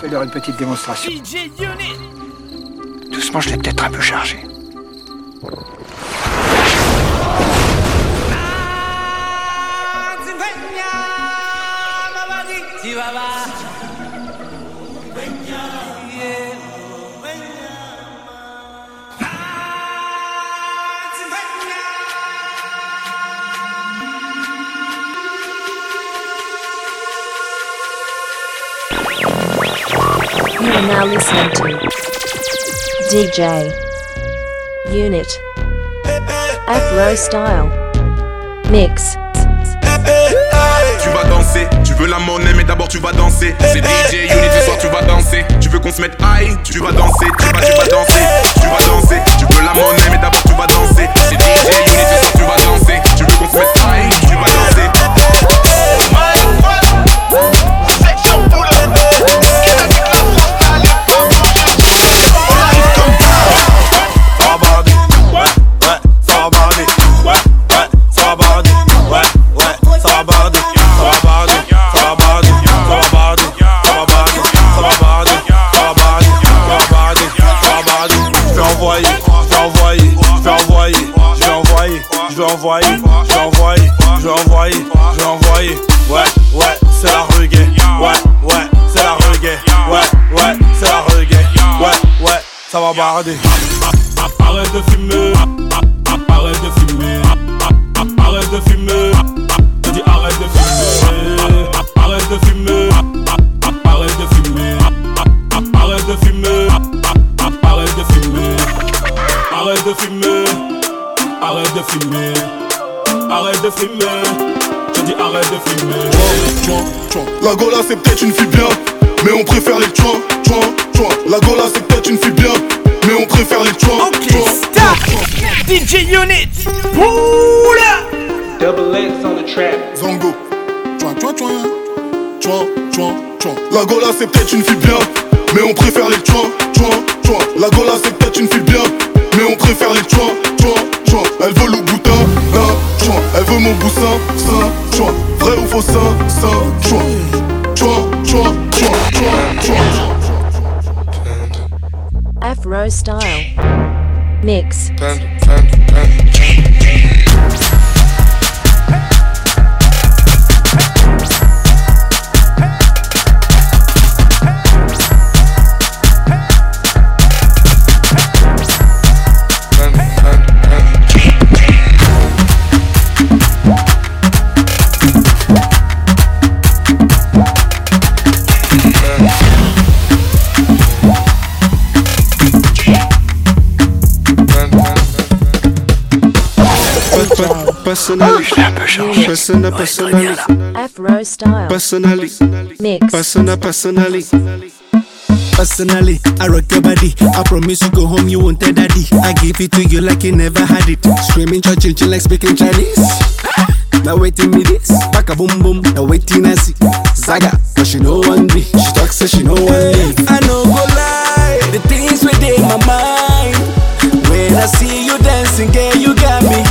Fais-leur une petite démonstration. DJ Doucement, je l'ai peut-être un peu chargé. Now to DJ Unit. Afro Style. Mix. Tu vas danser, tu veux la monnaie mais d'abord tu vas danser. C'est DJ Unit ce soir tu vas danser. Tu veux qu'on se mette high, tu vas danser, tu vas, tu vas danser Tu vas danser, tu veux la monnaie mais d'abord tu vas danser. C'est DJ Unit ce soir tu vas danser. Tu veux qu'on se mette high, tu vas danser barder. Arrête de fumer, arrête de fumer, arrête de fumer. Je dis arrête de fumer, arrête de fumer, arrête de fumer, arrête de fumer, arrête de fumer, arrête de fumer, arrête de fumer, arrête de fumer. Je dis arrête de fumer. La Gola c'est peut-être une fille bien, mais on préfère les tchouin, tchouin, tchouin. La Gola c'est DJ Unit Poula Double X on the track. Tchouin. La Gola c'est peut-être une fille bien, mais on préfère les tchouin. La Gola c'est peut-être une fille bien, mais on préfère les tchouin. Elle veut le boutin, hein. Elle veut mon boussin, sein, tchouin. Vrai ou faux tchouin, tchouin. Afro Style Mix. Thank you. Personally, personally, personally, Afro Style personally, Mix. personally, personally. Personally, I rock your body. I promise you go home, you won't tell daddy. I give it to you like you never had it. Screaming, church, chill like speaking Chinese. Now waiting me this, back a boom boom. Now waiting I see Zaga, but she know one me. She talks, say she know one leave. I know go lie, the things within my mind. When I see you dancing, girl, you got me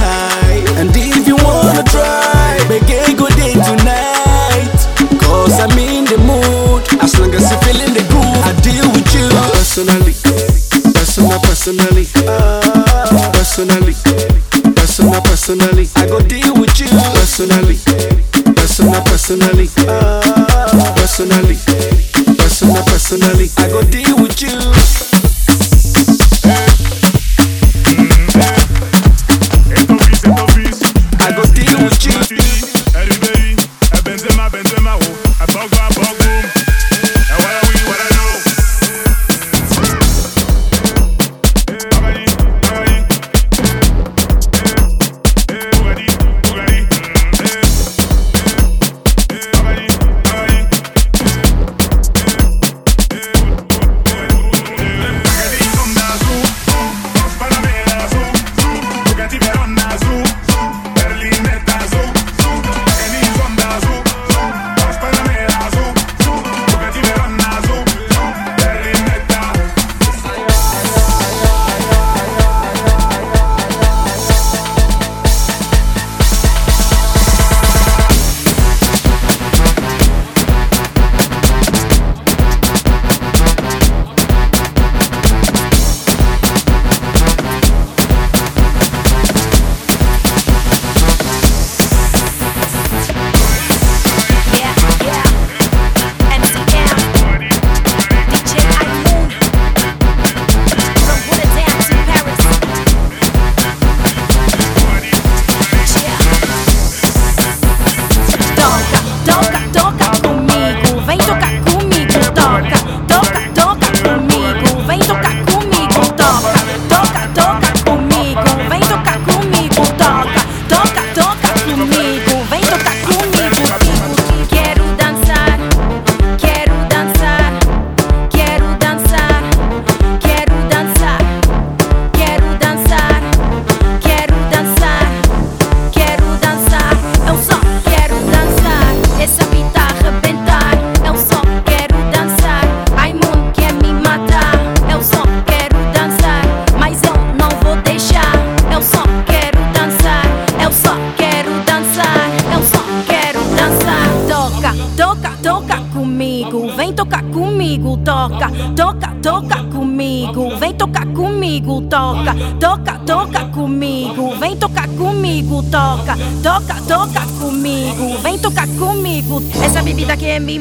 a good day tonight. Cause I'm in the mood. As long as you feeling the groove, I deal with you. Personally, personal, personally, personally, personal, personally, I go deal with you. personally, personal, personally, personally, personal, personally. I go deal with you.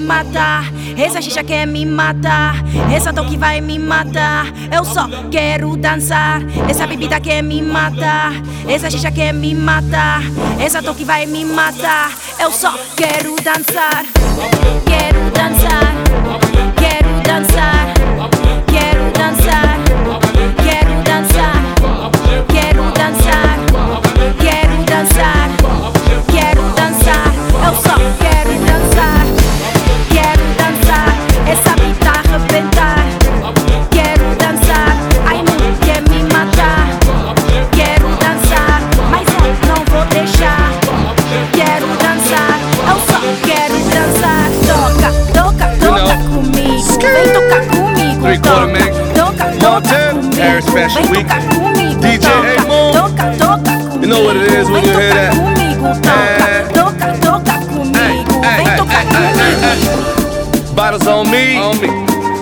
Matar, essa xixa quer me matar, essa toque vai me matar. Eu só quero dançar, essa bebida quer me matar, essa xixa quer me matar, essa toque vai me matar. Eu só quero dançar, quero dançar,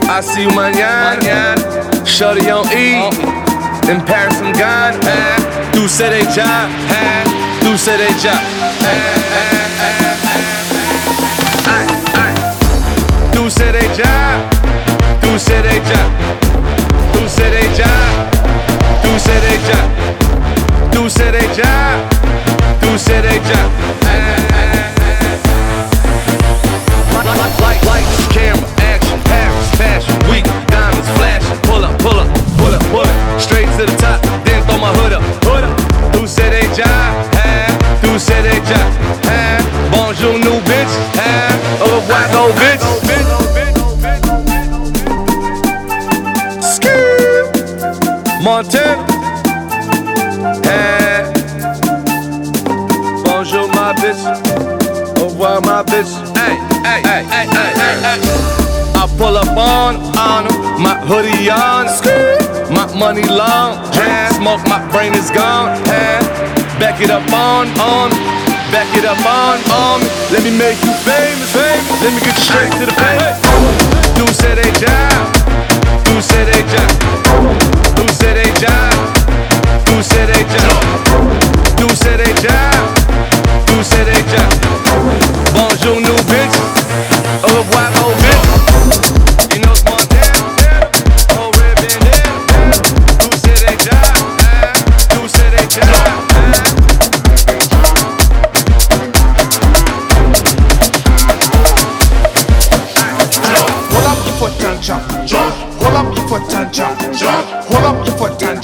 I see you mañana. Shorty on E. In Paris, I'm gone. Do say they job. Do say they job. Do say they job. Do say they job. Do say they job. Do say they job. Do say they job. Do say they job. Light, light, light, camera. Straight to the top, then throw my hood up, hood up. Tu sais déjà, hein? Tu sais déjà, hein? Bonjour, new bitch, hein? Au revoir, old bitch. Skip. Montana, hein? Bonjour, my bitch. Oh, Au revoir, my bitch. Hey, hey, hey, hey, hey, hey, hey. I pull up on, on my hoodie on, my money long, hand smoke, my brain is gone, back it up on, on, back it up on, on. Let me make you famous, famous. Let me get you straight to the pay. Tu sais déjà, tu sais déjà, tu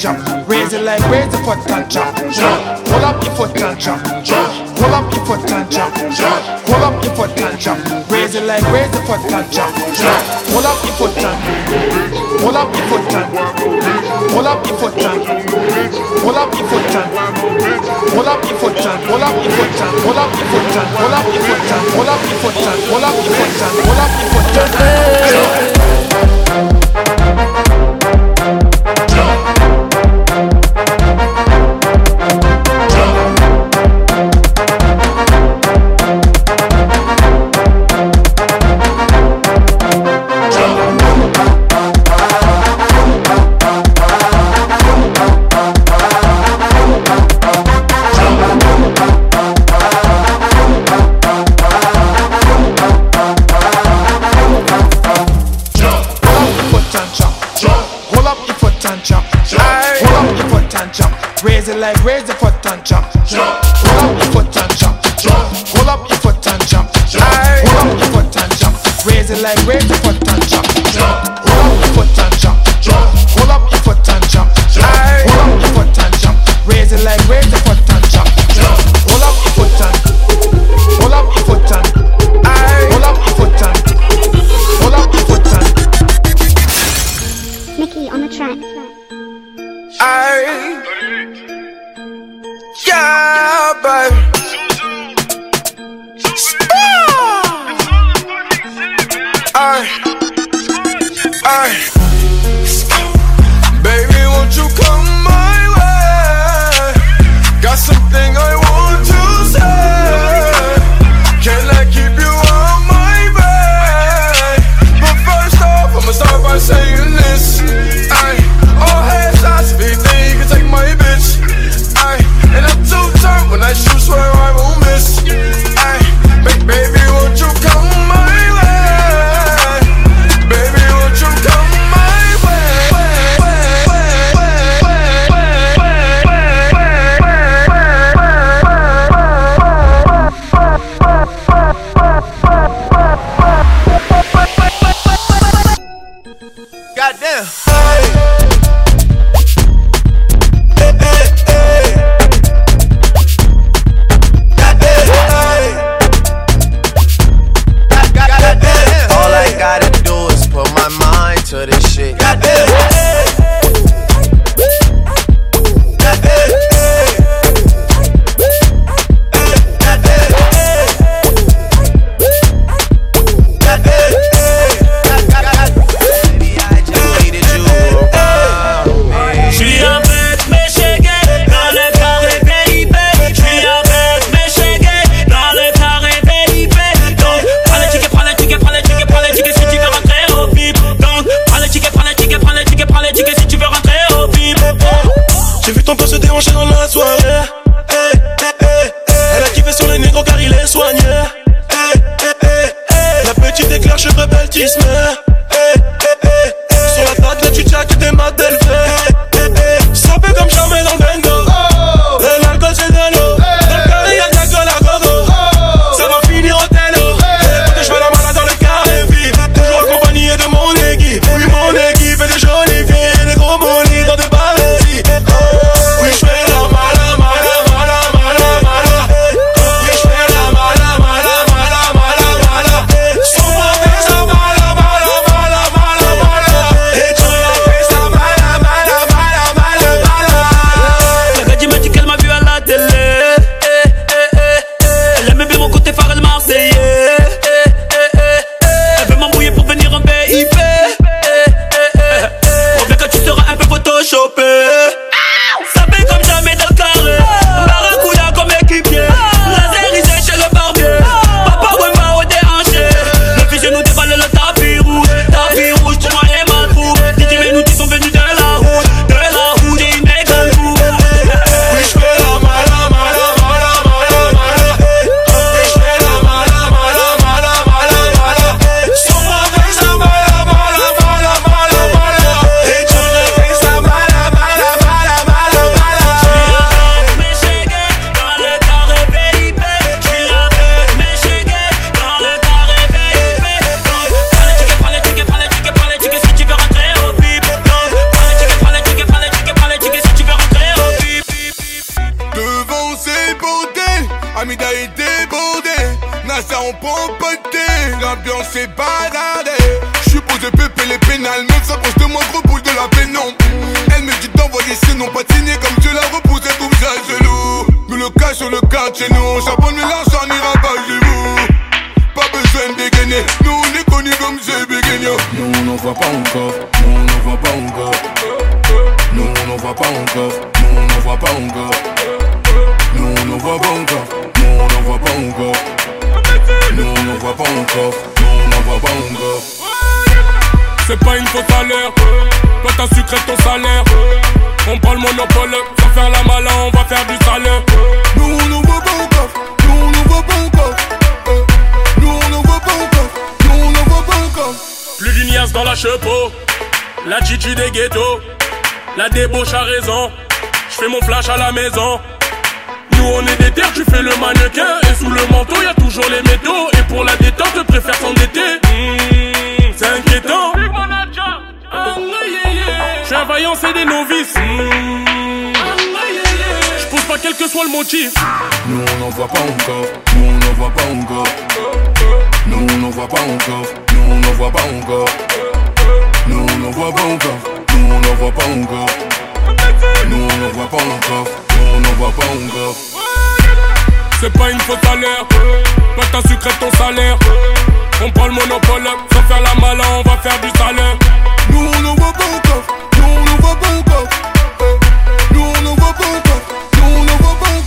jump. Raise it like raise the foot and jump, jump. Hold up your foot and jump, jump. Hold up your foot and jump, jump. Hold up your foot and jump. Raise it like raise the foot and jump, jump. Hold up your foot and hold up your foot and hold up your foot and hold up your foot and hold up your foot and hold up your foot and hold up your foot and hold up your foot and hold up your foot and hold up your foot and hold up your foot and like raise the foot and jump. Jump. Hold up your foot and jump. Jump. Hold up your foot and jump. Jump. Hold up your foot and jump. Raise it like raise on va faire du sale. Nous, on nous voit pas encore. Nous, on nous voit pas encore. Nous, on nous voit pas encore. Nous, on pas encore. Plus d'ignace dans la chepeau. L'attitude est ghetto. La débauche a raison. J'fais mon flash à la maison. Nous on est des terres, tu fais le mannequin Et sous le manteau y'a toujours les métaux Et pour la détente, je préfère s'endetter mmh, C'est inquiétant Je suis un vaillant, c'est des novices. Mmh quel que soit le motif. Nous on n'en voit pas encore, nous on n'en voit pas encore. Nous on n'en voit pas encore, nous on n'en voit pas encore. Nous on n'en voit pas encore, nous on n'en voit pas encore. Nous on n'en voit pas encore, nous on n'en voit pas encore. C'est pas une faute à l'heure, toi t'as sucré ton salaire. On prend le monopole, sans faire la malin, on va faire du salaire. Nous on n'en voit pas encore, nous on n'en voit pas encore. Nous on n'en voit pas encore.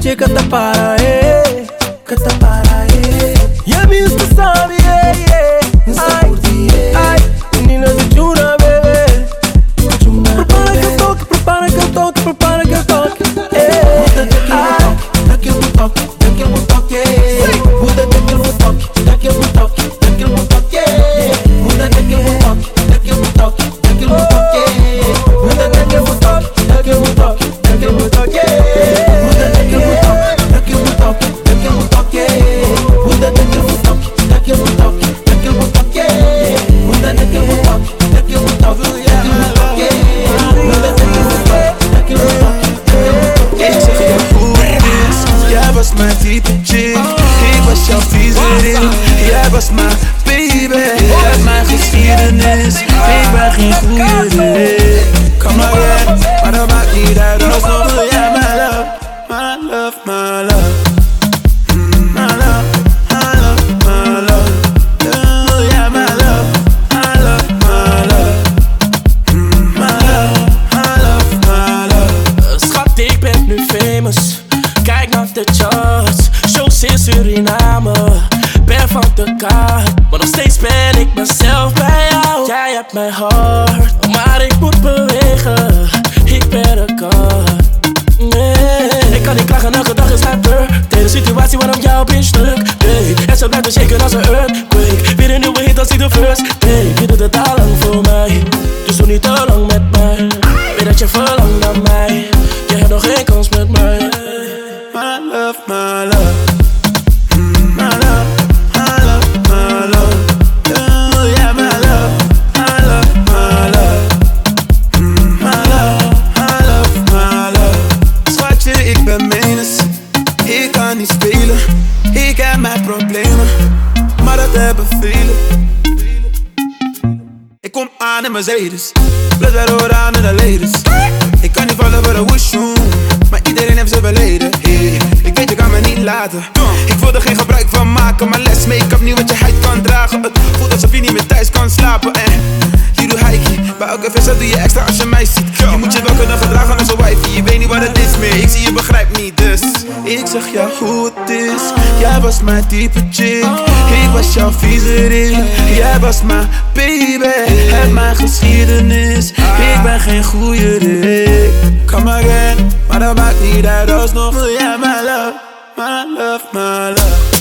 DJ got the para, Mercedes. Let's ride in the latest. Ja, hoe het is. Jij was mijn diepe chick. Ik was jouw vieze viezerin Jij was mijn baby. Heb mijn geschiedenis. Ik ben geen goede Rick Kom maar in, maar dat maakt niet uit. Alsnog wil jij mijn love My love, my love.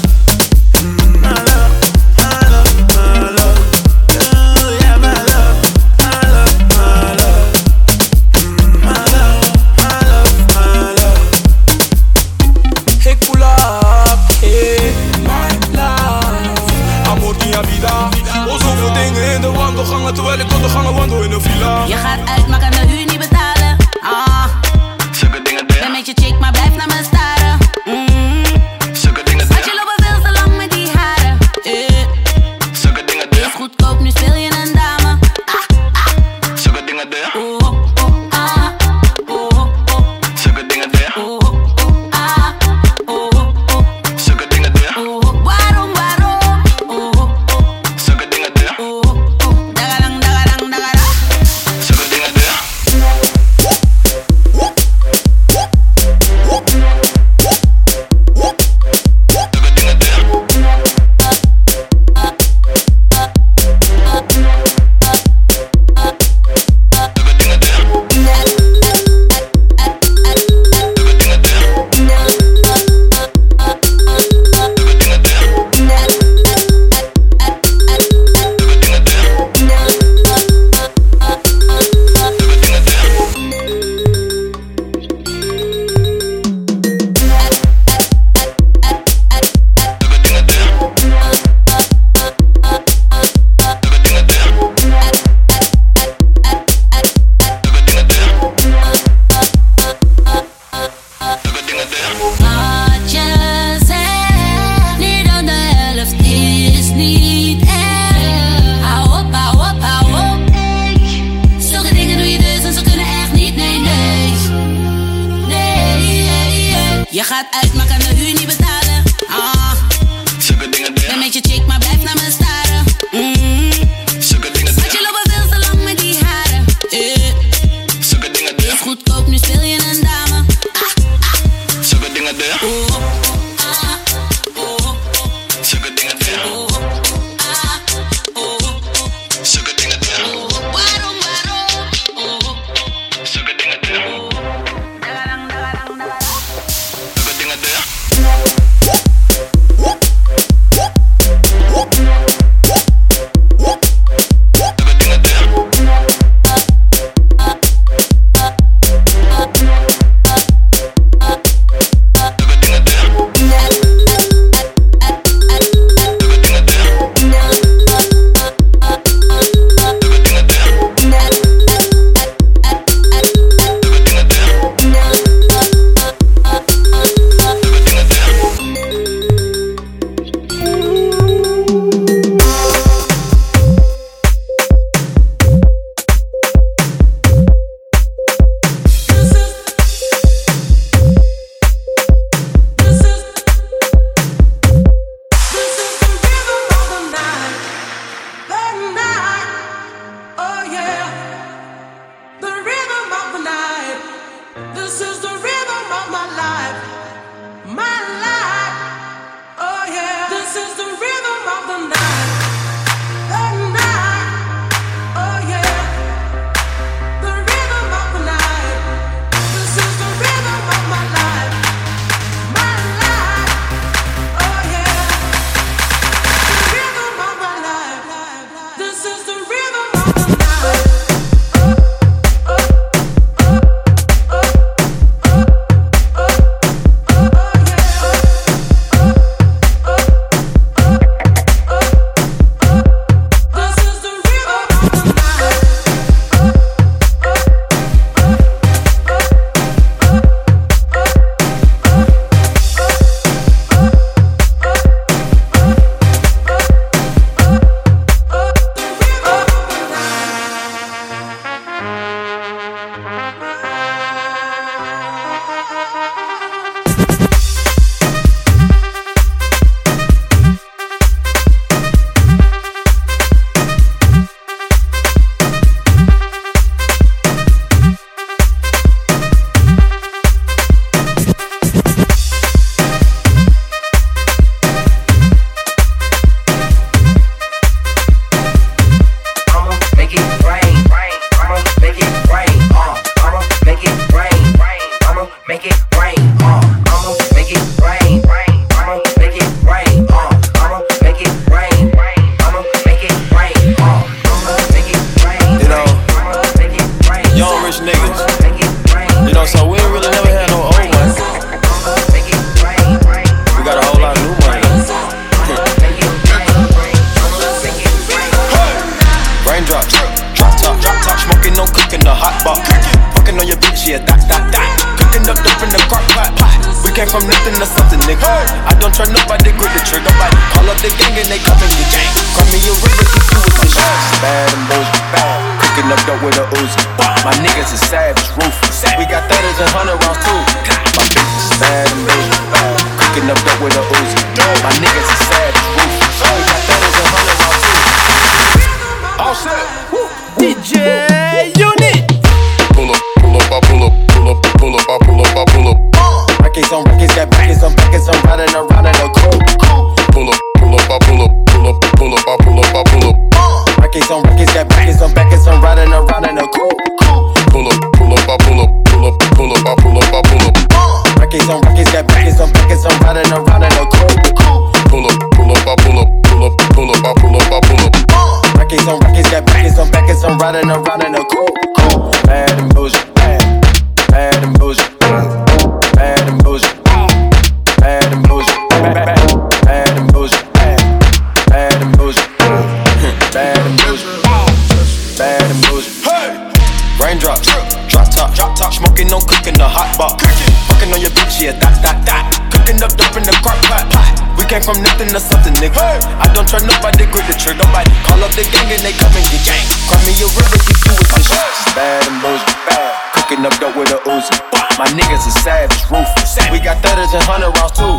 Fucking on your bitch, yeah, that, that, that. Cooking up dope in the crock pot, pot. We came from nothing to something, nigga. I don't try nobody, grip the trigger, nobody. Call up the gang and they come and get gang. Cry me a river, keep you with my shit. Bad and bullshit, bad. Cooking up dope with a Uzi. My niggas is savage, ruthless. We got thudders and hundred rounds too.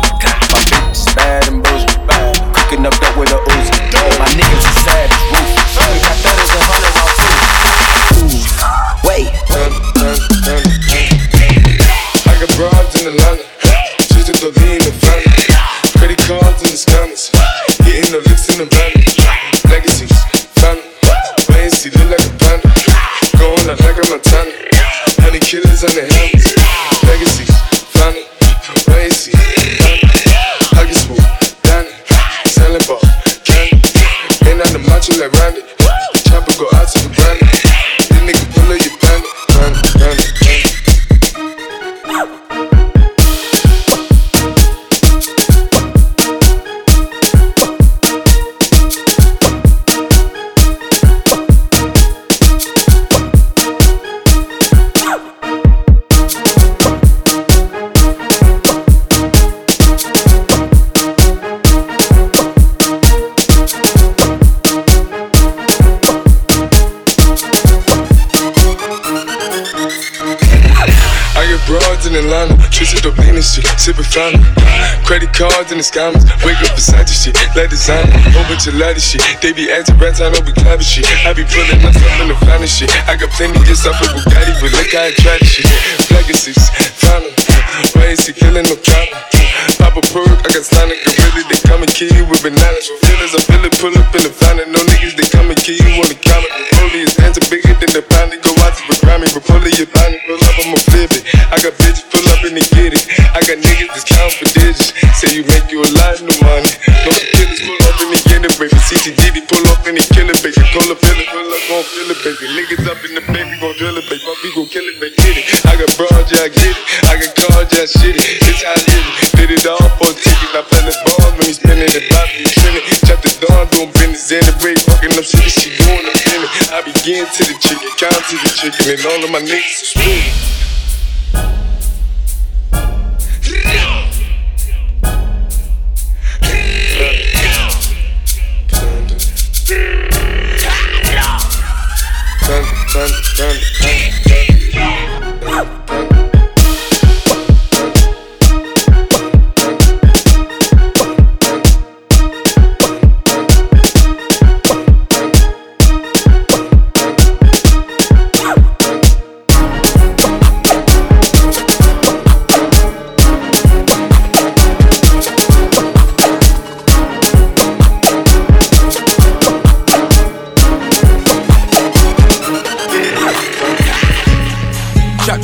My bitch is bad and bullshit, bad. Cooking up dope with a Uzi. My niggas is savage, ruthless. We got thudders and hundred rounds too. Wait. Atlanta, just to throw in the. Credit cards in the scammers, hitting the licks in the van. Legacies, family, wait and see, look like a panda. Going out like a Montana, honey killers on the hands. Atlanta, twisted up lean and shit, sipping fountain. Credit cards and the scammers, wake up beside the shit, like designer, whole bunch of ladder shit. They be acting rats, I know we clapping shit. I be pulling myself in the fountain shit. I got plenty just off of Bugatti, but look how I try this shit. Legacies, fountain, why is he killing no problem? Pop a perk, I got Sonic gorilla, they come and kill you with bananas. Feelings, I feel it, pull up in the fountain. No niggas, they come and kill you on the counter. Holy is dancing bigger than the pound, they go out to the Grammy, but pull it, your pound, pull up, I'ma it. I got bitches up and get it. I got niggas that's counting for digits. Say you make you a lot of money. No killers pull up and they get it, baby. CTDD pull up and they kill it, baby. Pull up, feel it, pull up, gon' feel it, baby. Niggas up in the baby, gon' drill it, baby. We gon' kill it, baby. Get it. I got broad, yeah, I get it. I got guard, yeah, shit it. It's how I live it. Did it all for a ticket. I play the ball when we spinning it, bop, we spinning. Chop the dawn, doing business in the break. Fucking up shit, she doing the minute. I begin to the chicken, count to the chicken, and all of my niggas is spinning. Thunder, thunder, thunder, thunder, thunder, thunder, thunder.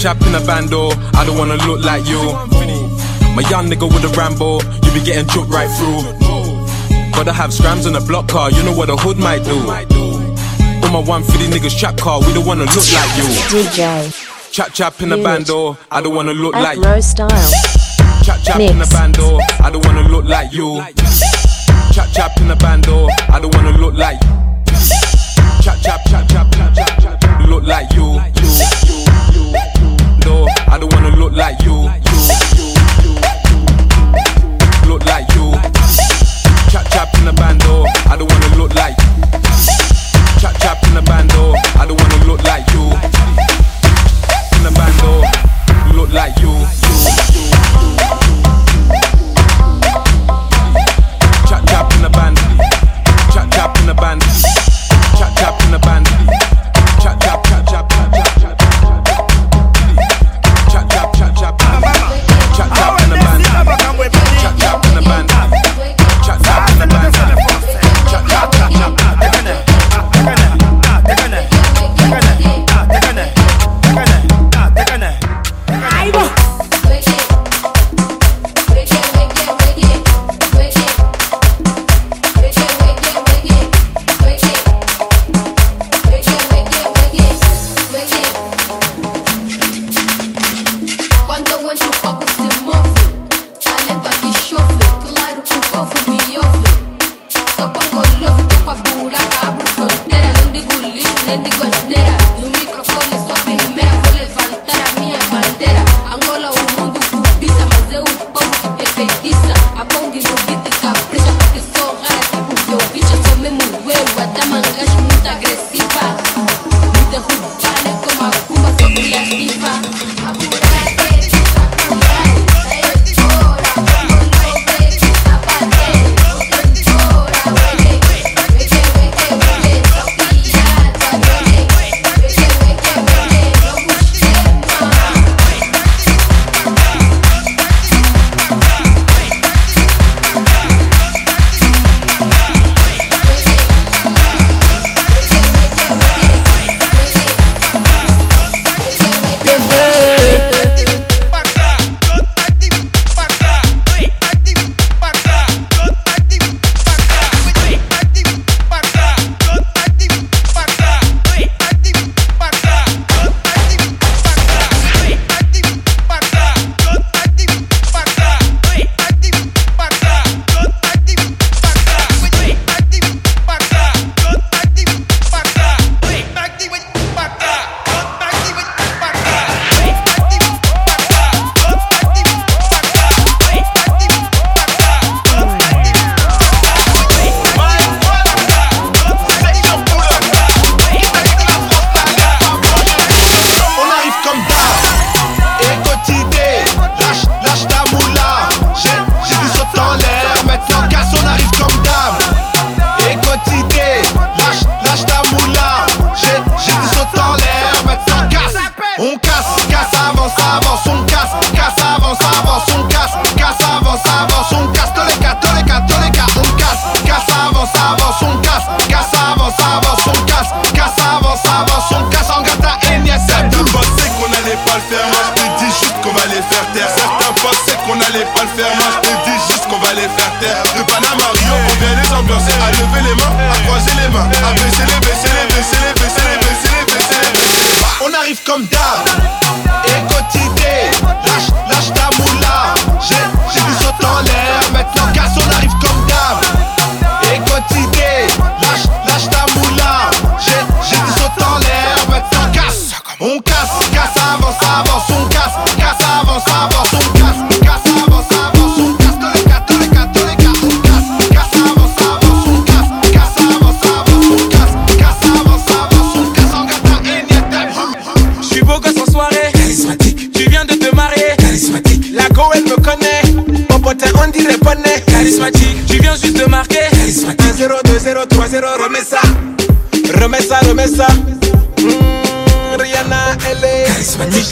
chap in a bando. I don't wanna look like you. My young nigga with a Rambo, you be getting jumped right through. Gotta have scrams on a block car, you know what a hood might do. All my 150 niggas trap car, we don't wanna look like you. DJ. Chap chap in a bando, I don't wanna look At like you. style. Chap chap in a bando, I don't wanna look like you. Chap chap in a bando, I don't wanna look like you. Chap chap chap chap chap chap, look like you. I don't wanna look like you.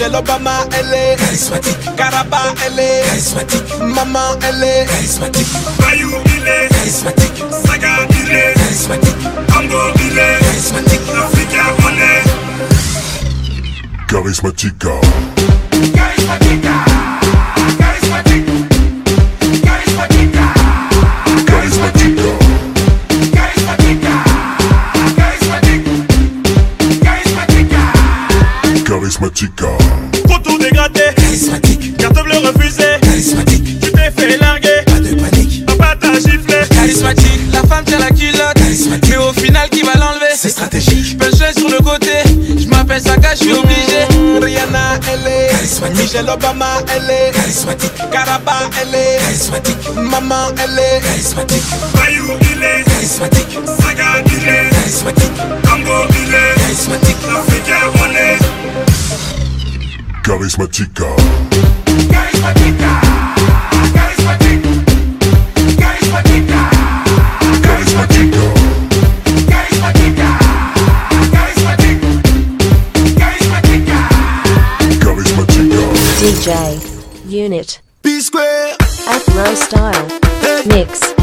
Michelle Obama, elle est charismatique. Caraba, elle est charismatique. Maman, elle est charismatique. Bayou, il est charismatique. Saga, il est charismatique. Ambo, il est charismatique. Africa, on est charismatique. Charismatique. Charismatique. Charismatique. Charismatique. charismatica. Charismatique. Carte bleue refusée, charismatique. Tu t'es fait larguer, pas de panique. Papa t'a giflé, Charismatique, la femme tient la culotte. Mais au final, qui va l'enlever? C'est stratégique. Je peux sur le côté. Je m'appelle Saka, je suis obligé. Rihanna, elle est. Charismatique. Michelle Obama, elle est. Charismatique. Karaba, elle est. Charismatique. Maman, elle est. Charismatique. Bayou, il est, Charismatique. Saga, il est, Charismatique. Congo, il est, Charismatique. Africain, on est. Carisma chica. Carisma chica. Carisma chica. Carisma DJ Unit. B Square. Afro style. Mix.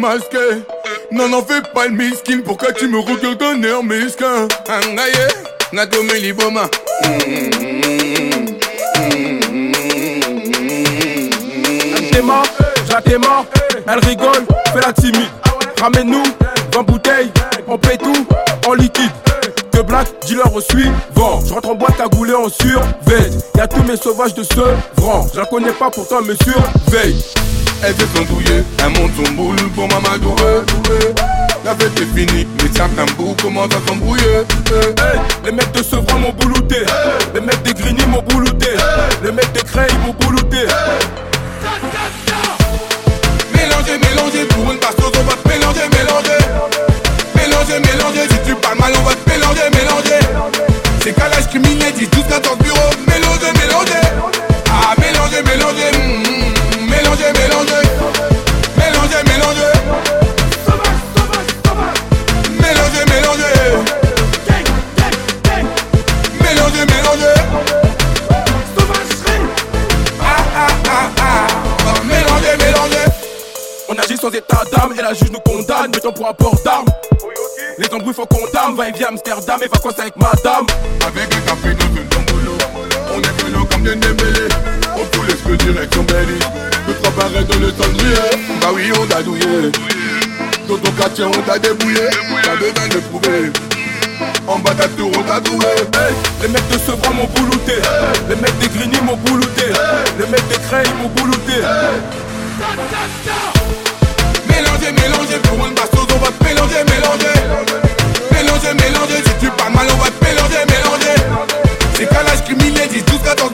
Masqué. Non, n'en fais pas le miskin, pourquoi tu me regardes d'un air mesquin Angaye, Nadome Liboma. Est mort, elle rigole, fais la timide. Ramène-nous 20 bouteilles, on paie tout en liquide. Dealer au suivant. Je rentre en boîte cagoulé en surveille. Y'a tous mes sauvages de ce rang. Je la connais pas pourtant me surveille. Elle fait son douillet, elle monte son boule pour Mamadou. La fête est finie, mais certains bouts commencent à s'embrouiller. Hey, les mecs de Sevran m'ont boulouté. Les mecs de Grigny m'ont boulouté. Les mecs de Creil m'ont boulouté. Mélanger, mélanger, pour une passeuse, on va te mélanger, mélanger. Mélanger, mélanger, si tu parles mal, on va te mélanger, mélanger. L'âge criminel, 10, 12, 14 bureaux. Mélanger, mélanger. Ah, mélanger, mélanger. mm, mm, Mélanger, mélanger. Mélanger, mélanger. Mélanger, mélanger. On agit sans état d'âme et la juge nous condamne, mettons pour un port d'armes. Faut qu'on dame, va et viens Amsterdam et vacances avec madame. Avec un café dans une tombolo On est vélo comme des démêlés On fout les cheveux direction Belly Deux trois barrettes dans le cendrier Bah oui on t'a douillé. Dans ton quartier on t'a débouillé T'as besoin de prouver. En bas ta tour on t'a trouvé Hey, les mecs de Sevran m'ont boulouté. Les mecs de Grigny m'ont boulouté. Les mecs de Creil m'ont boulouté. Mélanger, mélanger pour une bastos on va te mélanger, mélanger Mélanger, si tu parles mal on va te mélanger, mélanger. C'est qu'à l'âge criminel, 10, 12, 14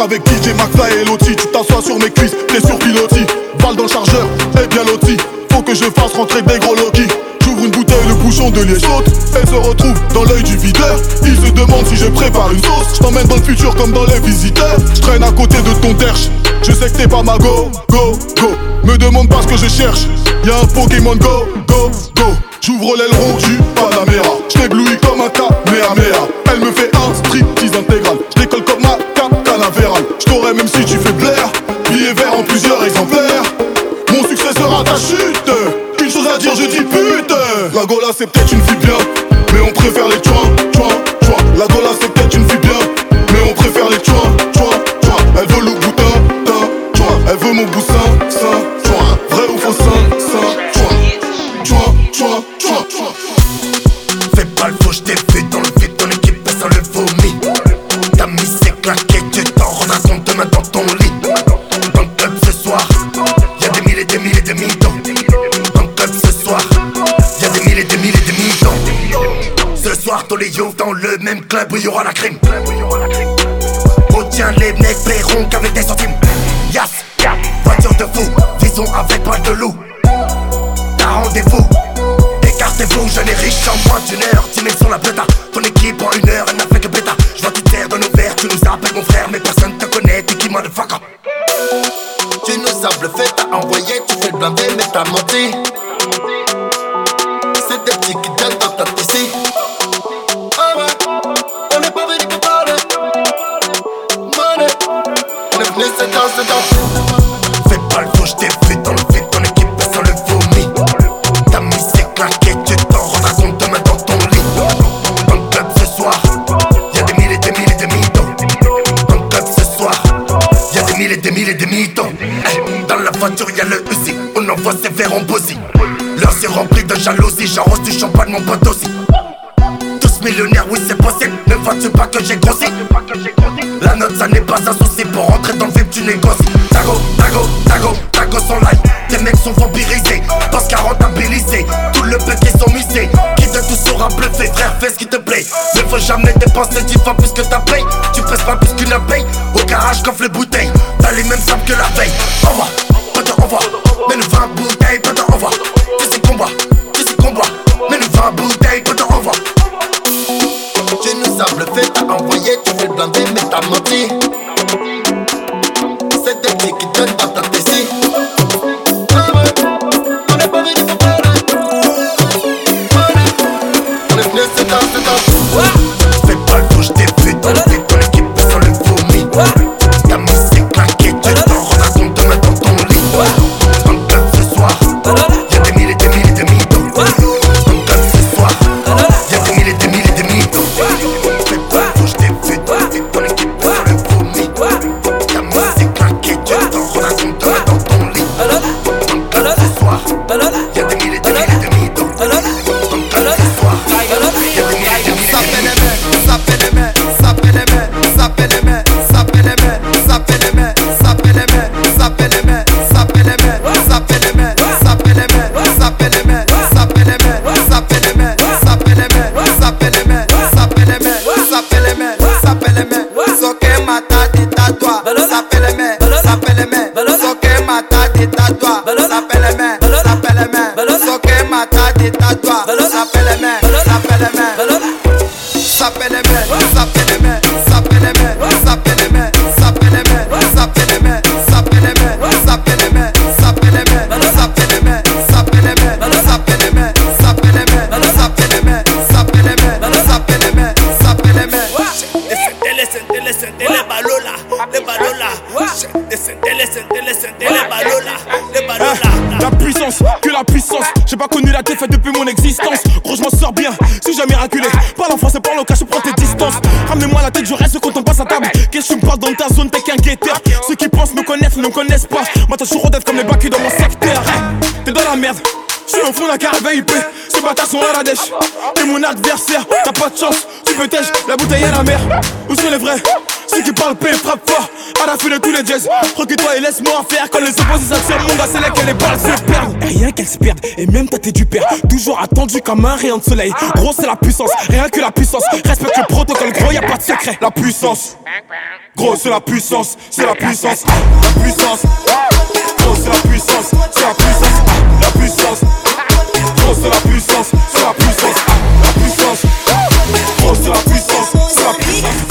avec DJ McFly et Loti. Tu t'assois sur mes cuisses, t'es sur pilotis. Balle dans le chargeur, et bien loti. Faut que je fasse rentrer des gros Loki. J'ouvre une bouteille, le bouchon de liège saute. Elle se retrouve dans l'œil du videur. Il se demande si je prépare une sauce. Je t'emmène dans le futur comme dans les visiteurs. Je traîne à côté de ton derche. Je sais que t'es pas ma go, go, go. Me demande pas ce que je cherche. Y'a un Pokémon Go, go, go. J'ouvre l'aileron du Panamera. Je t'éblouis comme un Kamehameha. Elle me fait un striptease intégral. Canavéral. Je t'aurai même si tu fais blaire. Billet vert en plusieurs exemplaires. Mon succès sera ta chute. Une chose à dire, je dis pute. La Gola, c'est peut-être une fille bien. Mais on préfère les chouins, chouins, chouins. La Gola, c'est peut-être une fille bien. Mais on préfère les chouins, chouins, chouins. Elle veut le boutin, tin, chouin. Elle veut mon boussin, même club où y aura la crime. Oh tiens, les mecs paieront qu'avec des centimes. Des des milliers, des mythos Eh, Dans la voiture y'a le Uzi, on envoie ses verres en bosie. L'heure s'est remplie de jalousie, j'arrose du champagne mon pote aussi. Tous millionnaires, oui c'est possible. Ne vois-tu pas que j'ai grossi? La note ça n'est pas un souci Pour rentrer dans le vif tu négocies Tago, tago, tago, tago sont live Tes mecs sont vampirisés. Parce qu'à rentabiliser Tout le peu qu'ils sont misés Qui de tout sera bluffé Frère fais ce qui te plaît. Ne faut jamais dépenser 10 fois plus que ta paye. Tu presses pas plus qu'une paye garage coffre les bouteilles T'as les mêmes sables que la veille Envoie, pas de envoie Mais le 20 La puissance, que la puissance. J'ai pas connu la défaite. Sors bien, si j'ai miraculé. Parle en français, parle au cas, je prends tes distances. Ramenez-moi la tête, je reste quand on passe à table. Qu'est-ce que tu me parles dans ta zone, t'es qu'un guetteur. Ceux qui pensent me connaissent ne me connaissent pas. Moi, t'as toujours d'être comme les bacus dans mon secteur. T'es dans la merde. Je suis au fond d'un caravane IP, ces bâtards sont à la dèche T'es mon adversaire, t'as pas de chance, tu peux tèche, la bouteille à la mer Où sont les vrais Ceux qui parlent paix, frappe fort, à la fin de tous les jazz Recule-toi et laisse-moi faire quand les opposés s'attirent Mon gars c'est là que les balles se perdent Et rien qu'elles se perdent, et même t'as du père Toujours attendu comme un rayon de soleil Gros c'est la puissance, rien que la puissance Respecte le protocole, gros y'a pas de secret La puissance Gros, c'est la puissance, c'est la puissance, la puissance. Gros, c'est la puissance, c'est la puissance, la puissance. Gros, c'est la puissance, c'est la puissance, la puissance. Gros, c'est la puissance, c'est la puissance.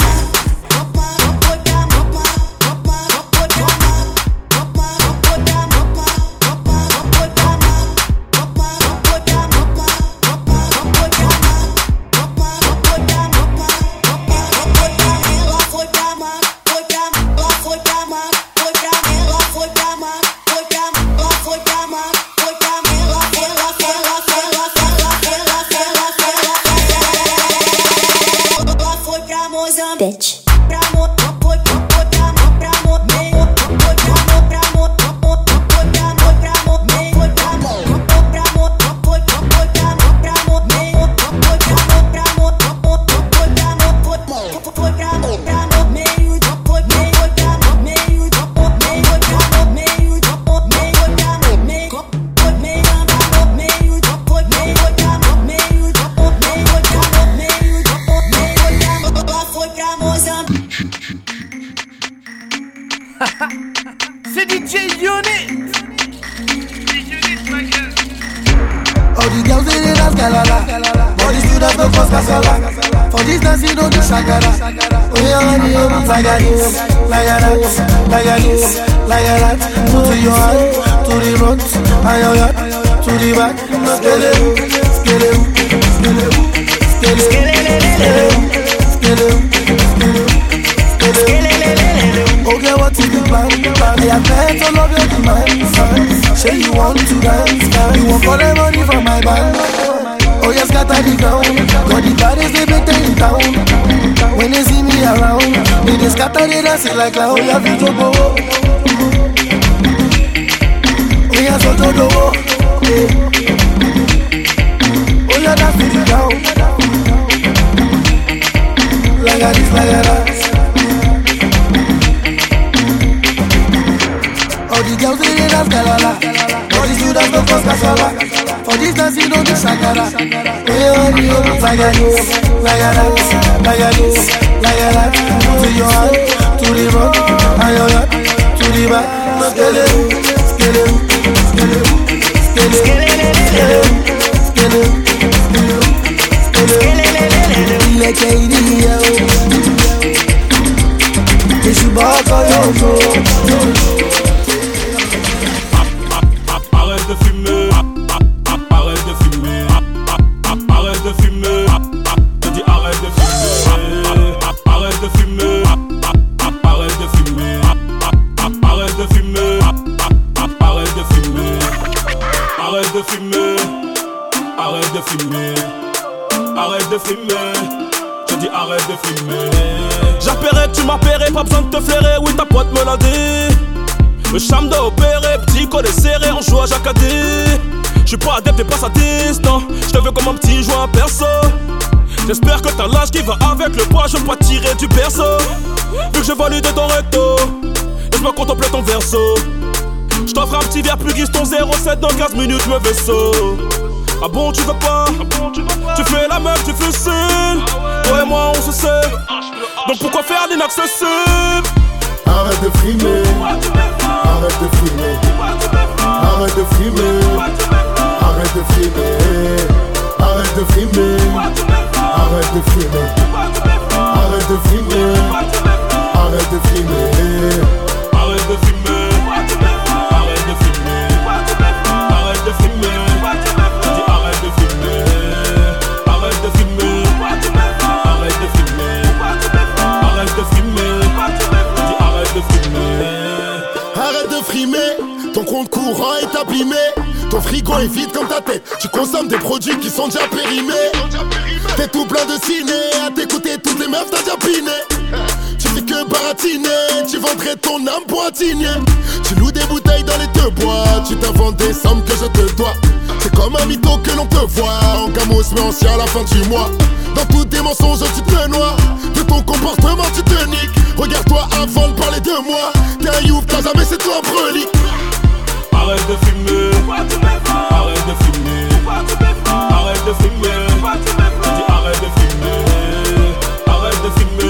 yẹ o èṣùbọ̀ ọkọ yóò de Jacadé. J'suis pas adepte des passes à distance, j'te veux comme un petit joueur perso. J'espère que t'as l'âge qui va avec le poids, je veux pas tirer du berceau. Vu que je valide ton recto, et je me contemple ton verso. J't'offre un petit verre plus glisse ton 07 dans 15 minutes, me vaisseau. Ah bon, tu veux pas? Tu fais la meuf, tu fais seul. Toi et moi, on se sait. Donc pourquoi faire l'inaccessible? Arrête de frimer Arrête de frimer Arrête de frimer. Arrête de frimer. Arrête de frimer. Arrête de frimer. Arrête de frimer. Arrête de frimer Ton frigo est vide comme ta tête. Tu consommes des produits qui sont déjà périmés. T'es tout plein de ciné, à t'écouter toutes les meufs t'as déjà piné. Tu fais que baratiner, tu vendrais ton âme poitigner. Tu loues des bouteilles dans les deux bois, tu t'inventes des sommes que je te dois. C'est comme un mytho que l'on te voit, en gamos mais ancien à la fin du mois. Dans tous tes mensonges tu te noies, de ton comportement tu te niques. Regarde-toi avant de parler de moi, t'es un youf, t'as jamais c'est toi un. Arrête de fumer, arrête de fumer, arrête de fumer, je dis arrête de fumer, arrête de fumer, arrête de fumer,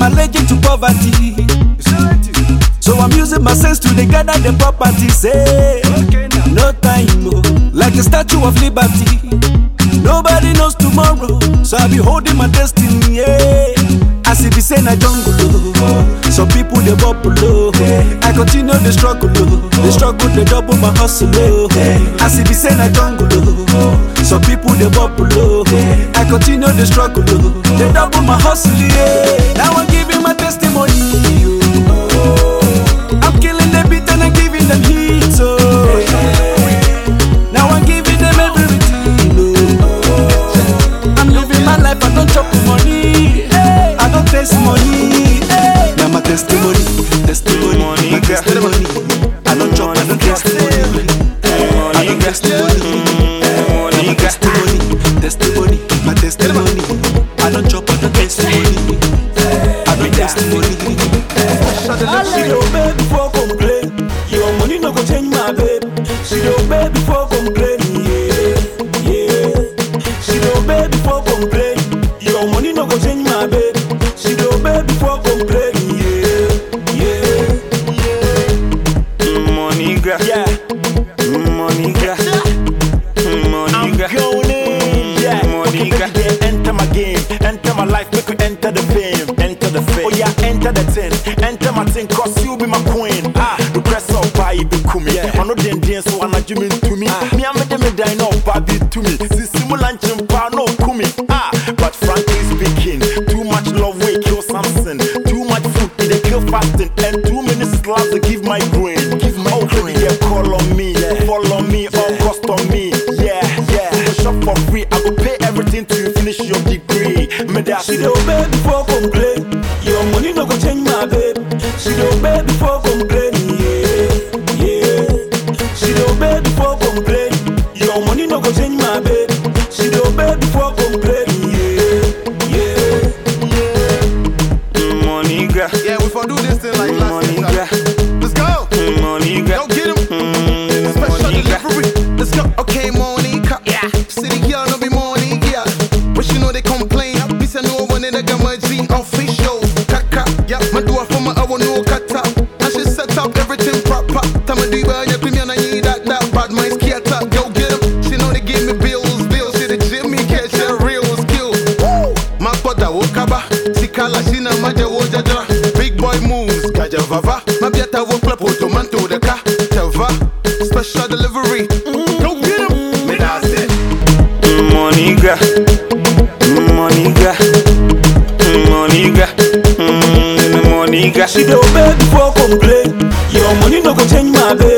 I'm allergic to poverty. So I'm using my sense to gather the properties. Hey. No time, oh, like a statue of liberty. Nobody knows tomorrow, so I'll be holding my destiny. Yeah. As if it's in a jungle, oh. some people they bubble. Oh. I continue the struggle, oh. the struggle they double my hustle. As if it's in a jungle, some people they bubble. I continue the struggle, they double my hustle. Now I'm giving my testimony. testimony. Hey. Now my testimony, testimony, my testimony. va va. Ma bière ta wokla pour ton manteau de cas. Te va, special delivery. Mm-hmm. Go get him Ménage Moniga Moniga Moniga Moniga mm-hmm. She dey obey before complain Your money no go change my babe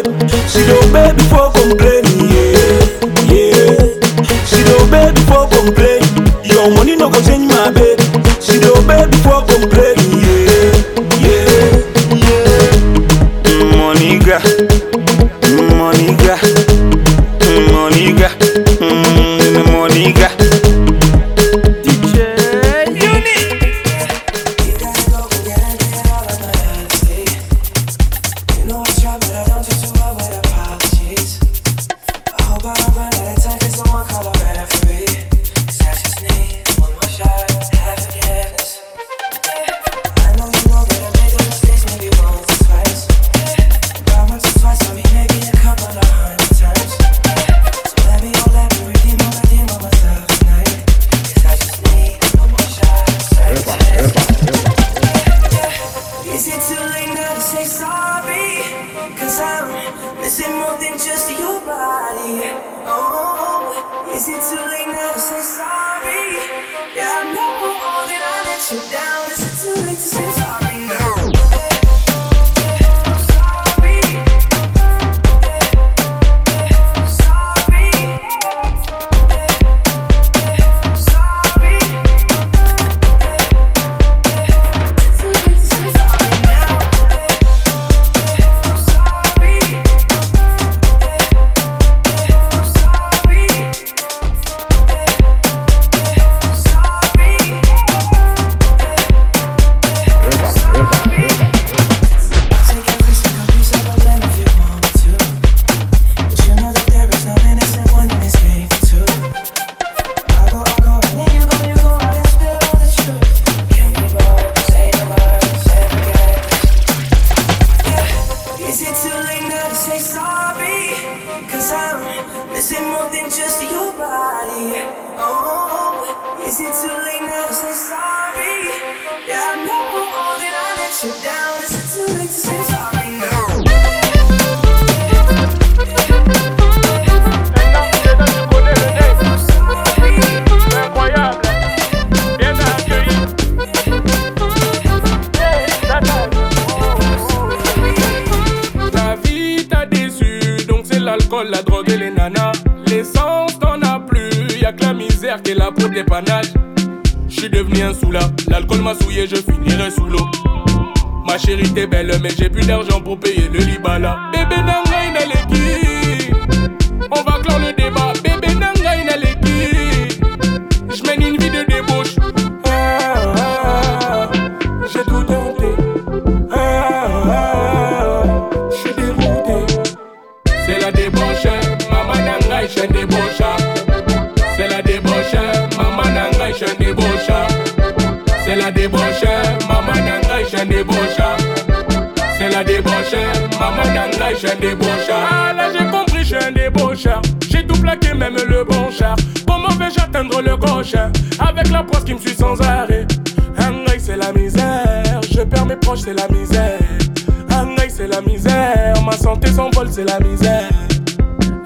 c'est la misère.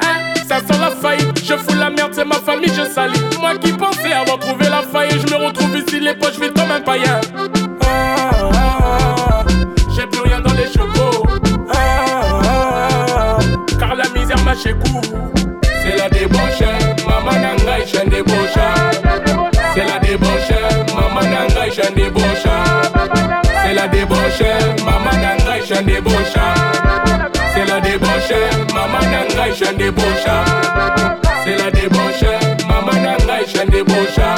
Hein, ça sent la faillite, je fous la merde, c'est ma famille, je salis. Moi qui pensais avoir trouvé la faille, je me retrouve ici, les poches vides comme un païen. Ah, ah, ah, J'ai plus rien dans les chevaux. Car la misère m'a chez coup. C'est la débauche, maman nanga, je débauchard. C'est la débauche, maman nanga, je débauchard. C'est la débauche, maman nanga, je. C'est débauche, maman nanga, je suis un débauchard. C'est la débauche, maman nanga, je suis un débauchard.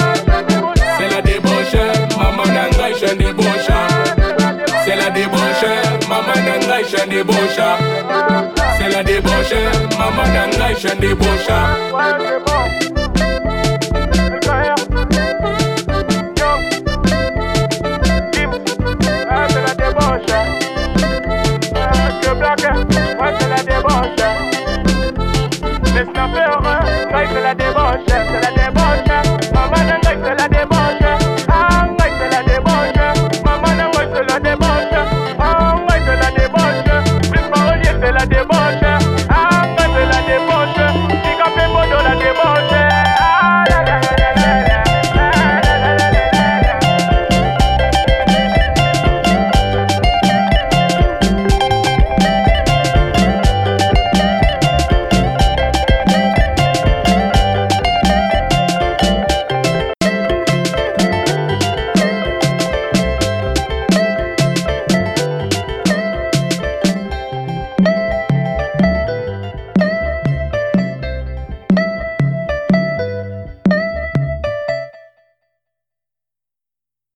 C'est la débauche, maman nanga, je suis un débauchard. C'est la débauche, maman nanga, je suis un débauchard. C'est la débauche, maman nanga, je.